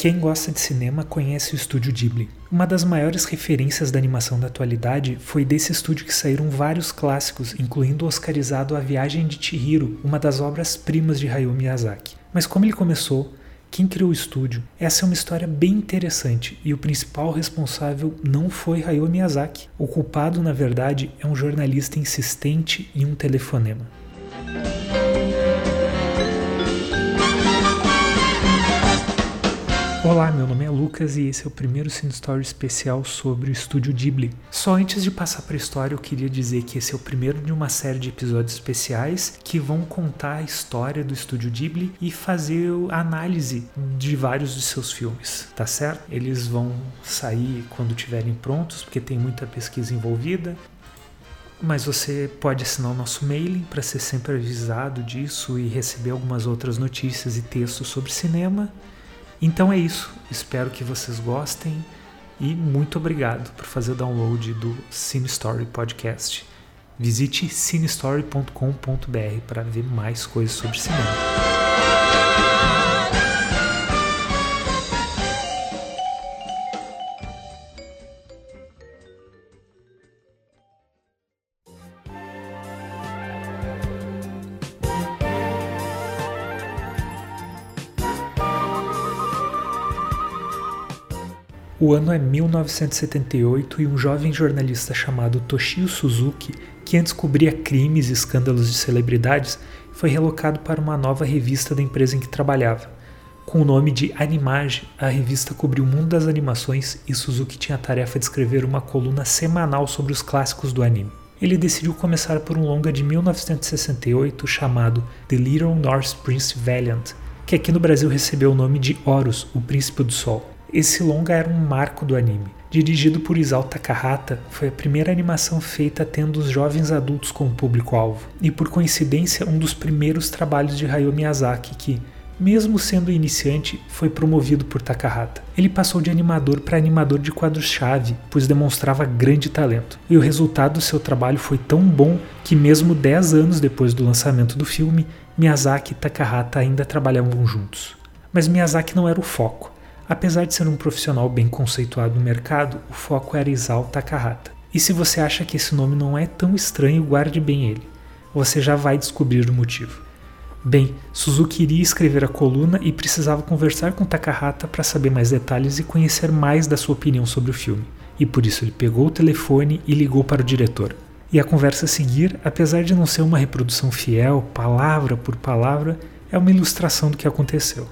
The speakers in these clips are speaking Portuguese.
Quem gosta de cinema conhece o estúdio Ghibli. Uma das maiores referências da animação da atualidade foi desse estúdio que saíram vários clássicos, incluindo o oscarizado A Viagem de Chihiro, uma das obras-primas de Hayao Miyazaki. Mas como ele começou, quem criou o estúdio? Essa é uma história bem interessante e o principal responsável não foi Hayao Miyazaki. O culpado, na verdade, é um jornalista insistente e um telefonema. Olá, meu nome é Lucas e esse é o primeiro Cine Story especial sobre o estúdio Ghibli. Só antes de passar para a história, eu queria dizer que esse é o primeiro de uma série de episódios especiais que vão contar a história do estúdio Ghibli e fazer a análise de vários de seus filmes, tá certo? Eles vão sair quando estiverem prontos, porque tem muita pesquisa envolvida, mas você pode assinar o nosso mailing para ser sempre avisado disso e receber algumas outras notícias e textos sobre cinema. Então é isso, espero que vocês gostem e muito obrigado por fazer o download do Cine Story Podcast. Visite cinestory.com.br para ver mais coisas sobre cinema. O ano é 1978 e um jovem jornalista chamado Toshio Suzuki, que antes cobria crimes e escândalos de celebridades, foi relocado para uma nova revista da empresa em que trabalhava. Com o nome de Animage, a revista cobriu o mundo das animações e Suzuki tinha a tarefa de escrever uma coluna semanal sobre os clássicos do anime. Ele decidiu começar por um longa de 1968 chamado The Little North Prince Valiant, que aqui no Brasil recebeu o nome de Horus, o Príncipe do Sol. Esse longa era um marco do anime. Dirigido por Isao Takahata, foi a primeira animação feita tendo os jovens adultos como público-alvo, e por coincidência um dos primeiros trabalhos de Hayao Miyazaki que, mesmo sendo iniciante, foi promovido por Takahata. Ele passou de animador para animador de quadros-chave, pois demonstrava grande talento. E o resultado do seu trabalho foi tão bom que, mesmo 10 anos depois do lançamento do filme, Miyazaki e Takahata ainda trabalhavam juntos. Mas Miyazaki não era o foco. Apesar de ser um profissional bem conceituado no mercado, o foco era Isao Takahata. E se você acha que esse nome não é tão estranho, guarde bem ele. Você já vai descobrir o motivo. Bem, Suzuki iria escrever a coluna e precisava conversar com Takahata para saber mais detalhes e conhecer mais da sua opinião sobre o filme. E por isso ele pegou o telefone e ligou para o diretor. E a conversa a seguir, apesar de não ser uma reprodução fiel, palavra por palavra, é uma ilustração do que aconteceu.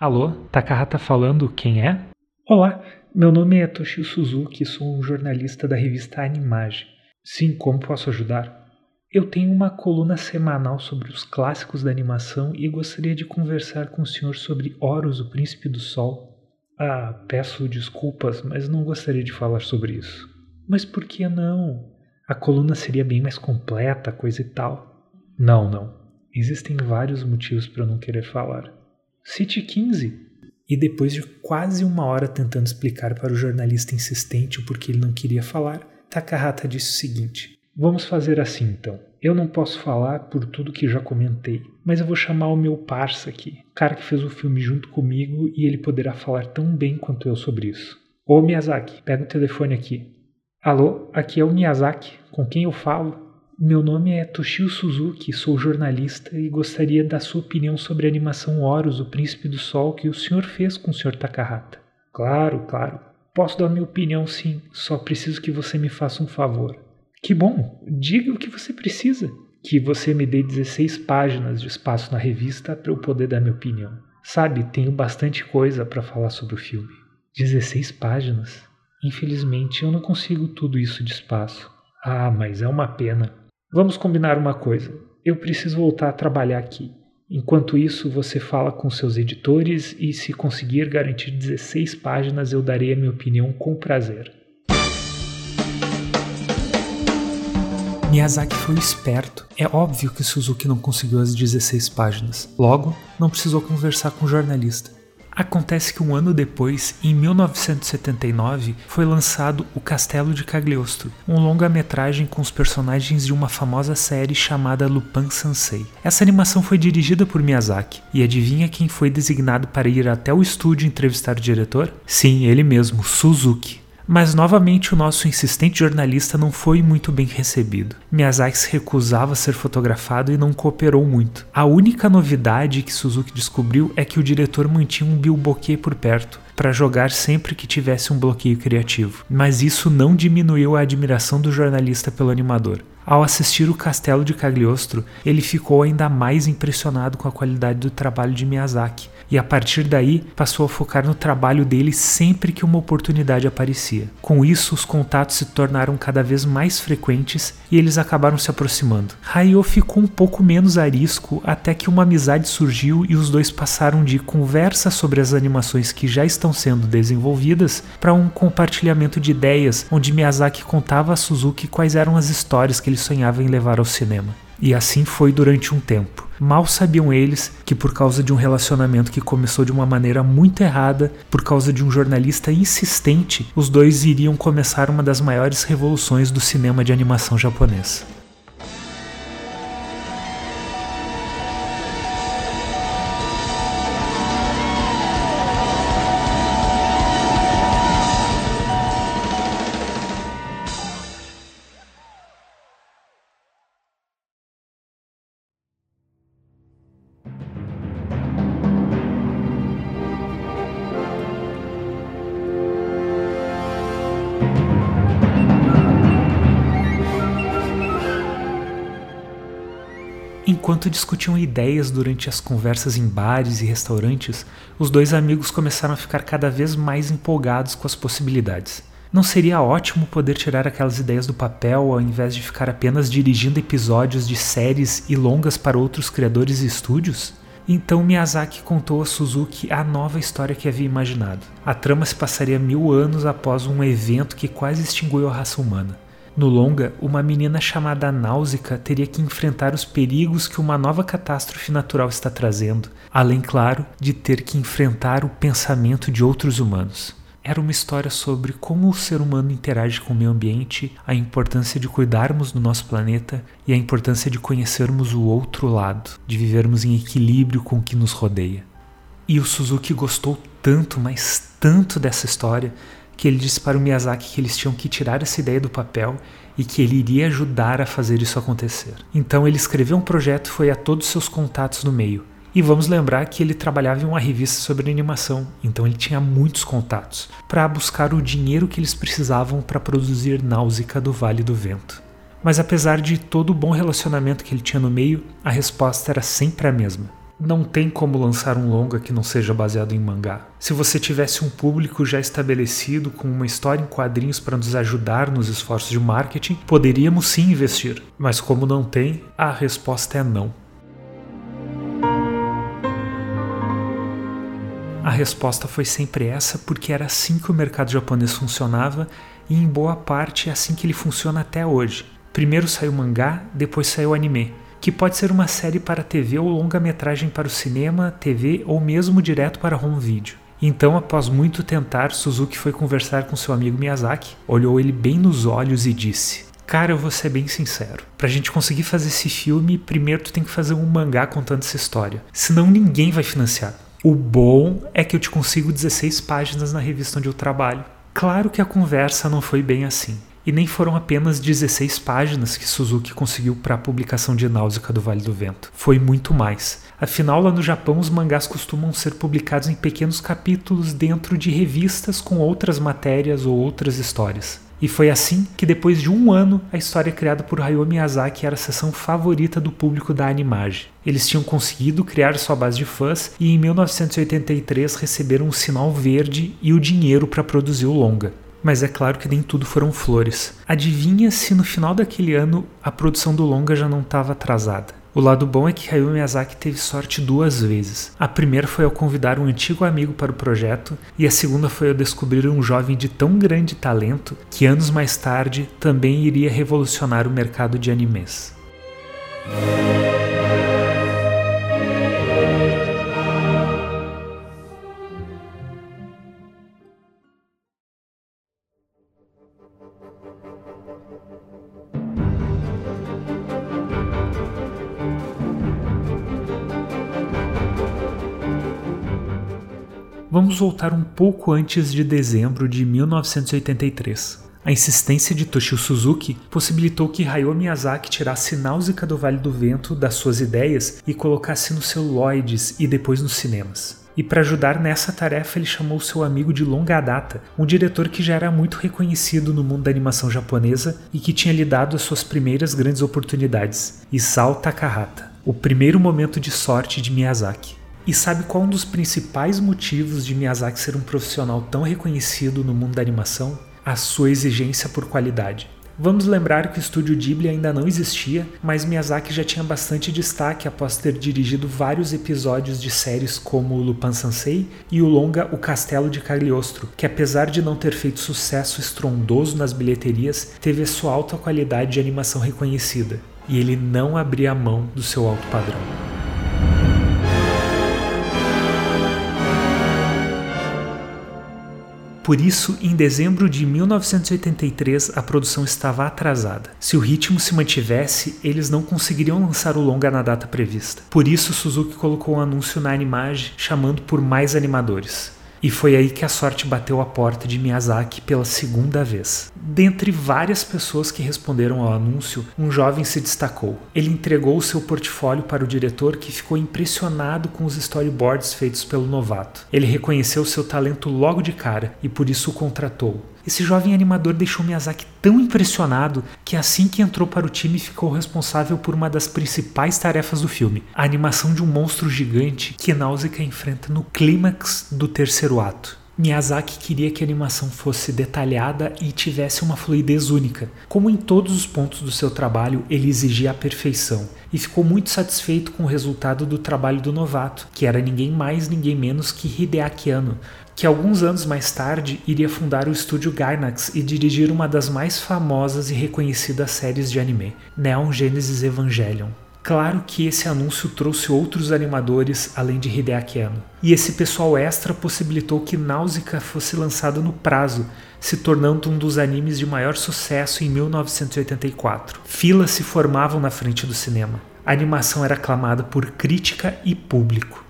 Alô, Takahata falando, quem é? Olá, meu nome é Toshio Suzuki, sou um jornalista da revista Animage. Sim, como posso ajudar? Eu tenho uma coluna semanal sobre os clássicos da animação e gostaria de conversar com o senhor sobre Horus, o Príncipe do Sol. Ah, peço desculpas, mas não gostaria de falar sobre isso. Mas por que não? A coluna seria bem mais completa, coisa e tal. Não, não. Existem vários motivos para eu não querer falar. Cite 15. E depois de quase uma hora tentando explicar para o jornalista insistente o porquê ele não queria falar, Takahata disse o seguinte: Vamos fazer assim então. Eu não posso falar por tudo que já comentei, mas eu vou chamar o meu parça aqui, o cara que fez o filme junto comigo e ele poderá falar tão bem quanto eu sobre isso. Ô Miyazaki, pega o telefone aqui. Alô, aqui é o Miyazaki, com quem eu falo? Meu nome é Toshio Suzuki, sou jornalista e gostaria da sua opinião sobre a animação Horus, o Príncipe do Sol, que o senhor fez com o Sr. Takahata. Claro, claro. Posso dar minha opinião sim, só preciso que você me faça um favor. Que bom, diga o que você precisa. Que você me dê 16 páginas de espaço na revista para eu poder dar minha opinião. Sabe, tenho bastante coisa para falar sobre o filme. 16 páginas? Infelizmente eu não consigo tudo isso de espaço. Ah, mas é uma pena. Vamos combinar uma coisa. Eu preciso voltar a trabalhar aqui. Enquanto isso, você fala com seus editores e, se conseguir garantir 16 páginas, eu darei a minha opinião com prazer. Miyazaki foi esperto. É óbvio que Suzuki não conseguiu as 16 páginas. Logo, não precisou conversar com o jornalista. Acontece que um ano depois, em 1979, foi lançado O Castelo de Cagliostro, um longa-metragem com os personagens de uma famosa série chamada Lupin Sansei. Essa animação foi dirigida por Miyazaki, e adivinha quem foi designado para ir até o estúdio entrevistar o diretor? Sim, ele mesmo, Suzuki. Mas novamente o nosso insistente jornalista não foi muito bem recebido. Miyazaki se recusava a ser fotografado e não cooperou muito. A única novidade que Suzuki descobriu é que o diretor mantinha um bilboquê por perto, para jogar sempre que tivesse um bloqueio criativo. Mas isso não diminuiu a admiração do jornalista pelo animador. Ao assistir o Castelo de Cagliostro, ele ficou ainda mais impressionado com a qualidade do trabalho de Miyazaki, e a partir daí passou a focar no trabalho dele sempre que uma oportunidade aparecia. Com isso, os contatos se tornaram cada vez mais frequentes e eles acabaram se aproximando. Hayao ficou um pouco menos arisco até que uma amizade surgiu e os dois passaram de conversa sobre as animações que já estão sendo desenvolvidas para um compartilhamento de ideias, onde Miyazaki contava a Suzuki quais eram as histórias que ele sonhava em levar ao cinema. E assim foi durante um tempo. Mal sabiam eles que, por causa de um relacionamento que começou de uma maneira muito errada, por causa de um jornalista insistente, os dois iriam começar uma das maiores revoluções do cinema de animação japonês. Enquanto discutiam ideias durante as conversas em bares e restaurantes, os dois amigos começaram a ficar cada vez mais empolgados com as possibilidades. Não seria ótimo poder tirar aquelas ideias do papel ao invés de ficar apenas dirigindo episódios de séries e longas para outros criadores e estúdios? Então Miyazaki contou a Suzuki a nova história que havia imaginado. A trama se passaria mil anos após um evento que quase extinguiu a raça humana. No longa, uma menina chamada Náusica teria que enfrentar os perigos que uma nova catástrofe natural está trazendo, além, claro, de ter que enfrentar o pensamento de outros humanos. Era uma história sobre como o ser humano interage com o meio ambiente, a importância de cuidarmos do nosso planeta e a importância de conhecermos o outro lado, de vivermos em equilíbrio com o que nos rodeia. E o Suzuki gostou tanto, mas tanto dessa história, que ele disse para o Miyazaki que eles tinham que tirar essa ideia do papel e que ele iria ajudar a fazer isso acontecer. Então ele escreveu um projeto e foi a todos seus contatos no meio. E vamos lembrar que ele trabalhava em uma revista sobre animação, então ele tinha muitos contatos para buscar o dinheiro que eles precisavam para produzir Náusica do Vale do Vento. Mas apesar de todo o bom relacionamento que ele tinha no meio, a resposta era sempre a mesma não tem como lançar um longa que não seja baseado em mangá. Se você tivesse um público já estabelecido com uma história em quadrinhos para nos ajudar nos esforços de marketing, poderíamos sim investir. Mas como não tem, a resposta é não. A resposta foi sempre essa, porque era assim que o mercado japonês funcionava e em boa parte é assim que ele funciona até hoje. Primeiro saiu mangá, depois saiu anime que pode ser uma série para TV ou longa-metragem para o cinema, TV ou mesmo direto para home video. Então, após muito tentar, Suzuki foi conversar com seu amigo Miyazaki, olhou ele bem nos olhos e disse: Cara, eu vou ser bem sincero. Pra gente conseguir fazer esse filme, primeiro tu tem que fazer um mangá contando essa história. Senão ninguém vai financiar. O bom é que eu te consigo 16 páginas na revista onde eu trabalho. Claro que a conversa não foi bem assim. E nem foram apenas 16 páginas que Suzuki conseguiu para a publicação de Náusica do Vale do Vento. Foi muito mais. Afinal, lá no Japão, os mangás costumam ser publicados em pequenos capítulos dentro de revistas com outras matérias ou outras histórias. E foi assim que, depois de um ano, a história criada por Hayao Miyazaki era a seção favorita do público da Animage. Eles tinham conseguido criar sua base de fãs e, em 1983, receberam o sinal verde e o dinheiro para produzir o longa. Mas é claro que nem tudo foram flores. Adivinha se no final daquele ano a produção do longa já não estava atrasada? O lado bom é que Hayao Miyazaki teve sorte duas vezes. A primeira foi ao convidar um antigo amigo para o projeto, e a segunda foi ao descobrir um jovem de tão grande talento que anos mais tarde também iria revolucionar o mercado de animes. Vamos voltar um pouco antes de dezembro de 1983. A insistência de Toshio Suzuki possibilitou que Hayao Miyazaki tirasse Náusea do Vale do Vento das suas ideias e colocasse nos celuloides e depois nos cinemas. E para ajudar nessa tarefa, ele chamou seu amigo de longa data, um diretor que já era muito reconhecido no mundo da animação japonesa e que tinha lhe dado as suas primeiras grandes oportunidades, Isao Takahata, o primeiro momento de sorte de Miyazaki. E sabe qual um dos principais motivos de Miyazaki ser um profissional tão reconhecido no mundo da animação? a sua exigência por qualidade. Vamos lembrar que o estúdio Ghibli ainda não existia, mas Miyazaki já tinha bastante destaque após ter dirigido vários episódios de séries como Lupin Sansei e o longa O Castelo de Cagliostro, que apesar de não ter feito sucesso estrondoso nas bilheterias, teve sua alta qualidade de animação reconhecida. E ele não abria mão do seu alto padrão. Por isso, em dezembro de 1983, a produção estava atrasada. Se o ritmo se mantivesse, eles não conseguiriam lançar o longa na data prevista. Por isso, Suzuki colocou um anúncio na Animage chamando por mais animadores. E foi aí que a sorte bateu a porta de Miyazaki pela segunda vez. Dentre várias pessoas que responderam ao anúncio, um jovem se destacou. Ele entregou o seu portfólio para o diretor, que ficou impressionado com os storyboards feitos pelo novato. Ele reconheceu seu talento logo de cara e por isso o contratou. Esse jovem animador deixou Miyazaki tão impressionado que assim que entrou para o time ficou responsável por uma das principais tarefas do filme, a animação de um monstro gigante que Náusea enfrenta no clímax do terceiro ato. Miyazaki queria que a animação fosse detalhada e tivesse uma fluidez única. Como em todos os pontos do seu trabalho, ele exigia a perfeição e ficou muito satisfeito com o resultado do trabalho do novato, que era ninguém mais, ninguém menos que Hideaki Anno, que alguns anos mais tarde iria fundar o estúdio Gainax e dirigir uma das mais famosas e reconhecidas séries de anime, Neon Genesis Evangelion. Claro que esse anúncio trouxe outros animadores além de Hideaki Anno, e esse pessoal extra possibilitou que Náusea fosse lançado no prazo, se tornando um dos animes de maior sucesso em 1984. Filas se formavam na frente do cinema. A animação era aclamada por crítica e público.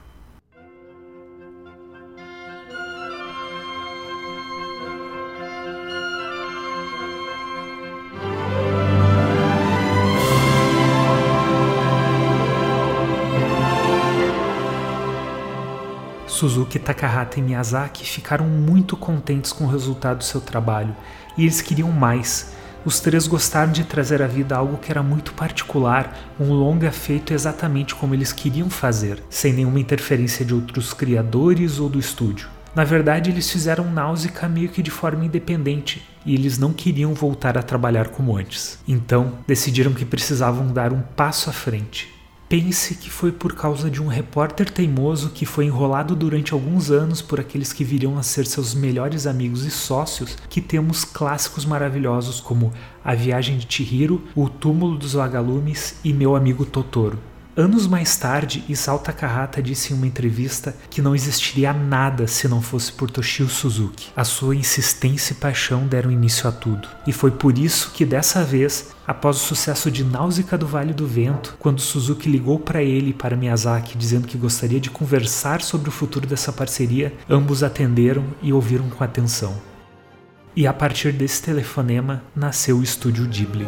Suzuki, Takahata e Miyazaki ficaram muito contentes com o resultado do seu trabalho e eles queriam mais. Os três gostaram de trazer à vida algo que era muito particular, um longa feito exatamente como eles queriam fazer, sem nenhuma interferência de outros criadores ou do estúdio. Na verdade, eles fizeram Náusea meio que de forma independente e eles não queriam voltar a trabalhar como antes. Então, decidiram que precisavam dar um passo à frente Pense que foi por causa de um repórter teimoso que foi enrolado durante alguns anos por aqueles que viriam a ser seus melhores amigos e sócios que temos clássicos maravilhosos como A Viagem de Chihiro, O Túmulo dos Vagalumes e Meu Amigo Totoro. Anos mais tarde, Isao Takahata disse em uma entrevista que não existiria nada se não fosse por Toshio Suzuki. A sua insistência e paixão deram início a tudo. E foi por isso que dessa vez, após o sucesso de Náusea do Vale do Vento, quando Suzuki ligou para ele e para Miyazaki dizendo que gostaria de conversar sobre o futuro dessa parceria, ambos atenderam e ouviram com atenção. E a partir desse telefonema nasceu o estúdio Ghibli.